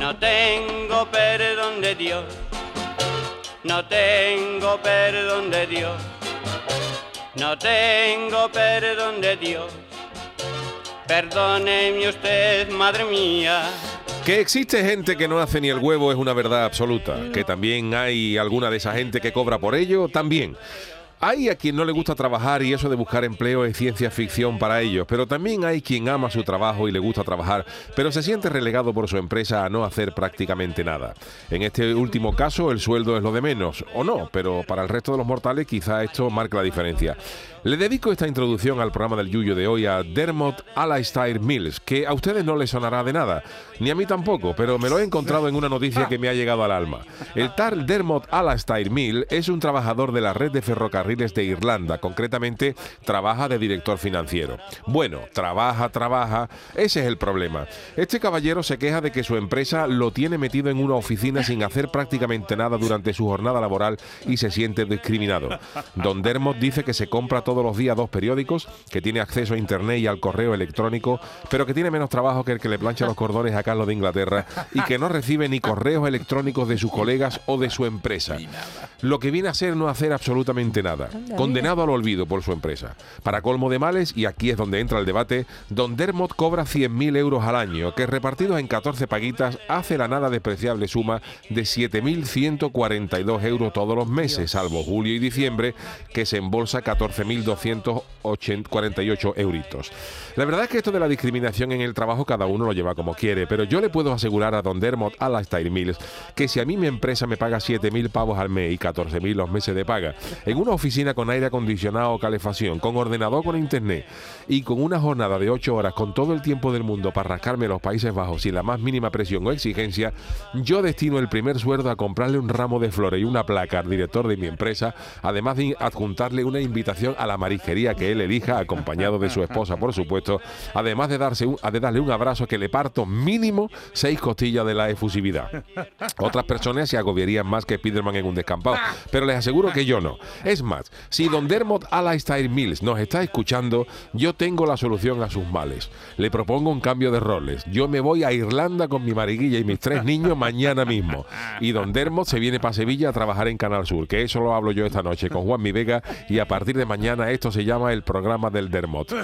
No tengo perdón de Dios, no tengo perdón de Dios, no tengo perdón de Dios. Perdóneme usted, madre mía. Que existe gente que no hace ni el huevo es una verdad absoluta. Que también hay alguna de esa gente que cobra por ello, también. Hay a quien no le gusta trabajar y eso de buscar empleo es ciencia ficción para ellos, pero también hay quien ama su trabajo y le gusta trabajar, pero se siente relegado por su empresa a no hacer prácticamente nada. En este último caso el sueldo es lo de menos, o no, pero para el resto de los mortales quizá esto marque la diferencia. Le dedico esta introducción al programa del Yuyo de hoy a Dermot Alastair Mills, que a ustedes no les sonará de nada, ni a mí tampoco, pero me lo he encontrado en una noticia que me ha llegado al alma. El tal Dermot Alastair Mills es un trabajador de la red de ferrocarriles de Irlanda, concretamente trabaja de director financiero. Bueno, trabaja, trabaja, ese es el problema. Este caballero se queja de que su empresa lo tiene metido en una oficina sin hacer prácticamente nada durante su jornada laboral y se siente discriminado. Don Dermot dice que se compra todos los días dos periódicos, que tiene acceso a internet y al correo electrónico, pero que tiene menos trabajo que el que le plancha los cordones a Carlos de Inglaterra y que no recibe ni correos electrónicos de sus colegas o de su empresa. Lo que viene a ser no hacer absolutamente nada. Condenado al olvido por su empresa. Para colmo de males, y aquí es donde entra el debate, Don Dermot cobra 100.000 euros al año, que repartidos en 14 paguitas hace la nada despreciable suma de 7.142 euros todos los meses, salvo julio y diciembre, que se embolsa 14.248 euritos. La verdad es que esto de la discriminación en el trabajo cada uno lo lleva como quiere, pero yo le puedo asegurar a Don Dermot Alastair Mills que si a mí mi empresa me paga 7.000 pavos al mes y 14.000 los meses de paga, en una oficina con aire acondicionado o calefacción, con ordenador con internet y con una jornada de 8 horas con todo el tiempo del mundo para rascarme los Países Bajos sin la más mínima presión o exigencia, yo destino el primer sueldo a comprarle un ramo de flores y una placa al director de mi empresa, además de adjuntarle una invitación a la marisquería que él elija, acompañado de su esposa, por supuesto, además de, darse un, de darle un abrazo que le parto mínimo seis costillas de la efusividad. Otras personas se agobiarían más que Spiderman en un descampado, pero les aseguro que yo no. Es más, si Don Dermot Alastair Mills nos está escuchando, yo tengo la solución a sus males. Le propongo un cambio de roles. Yo me voy a Irlanda con mi mariguilla y mis tres niños mañana mismo. Y Don Dermot se viene para Sevilla a trabajar en Canal Sur, que eso lo hablo yo esta noche con Juan Mi Vega y a partir de mañana esto se llama el programa del Dermot.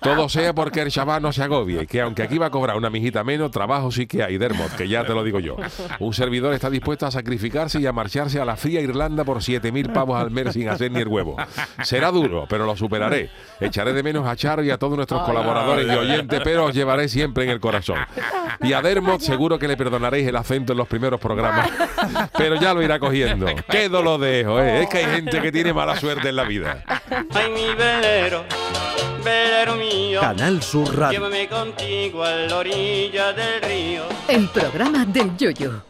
Todo sea porque el chaval no se agobie, que aunque aquí va a cobrar una mijita menos, trabajo sí que hay, Dermot, que ya te lo digo yo. Un servidor está dispuesto a sacrificarse y a marcharse a la fría Irlanda por 7.000 pavos al mes sin hacer ni el huevo. Será duro, pero lo superaré. Echaré de menos a Charo y a todos nuestros colaboradores y oyentes, pero os llevaré siempre en el corazón. Y a Dermot seguro que le perdonaréis el acento en los primeros programas, pero ya lo irá cogiendo. Qué lo dejo, ¿eh? Es que hay gente que tiene mala suerte en la vida. Ay, mi velero, velero mío. Canal Sur Radio. Llévame contigo a la orilla del río. El programa del Yoyo.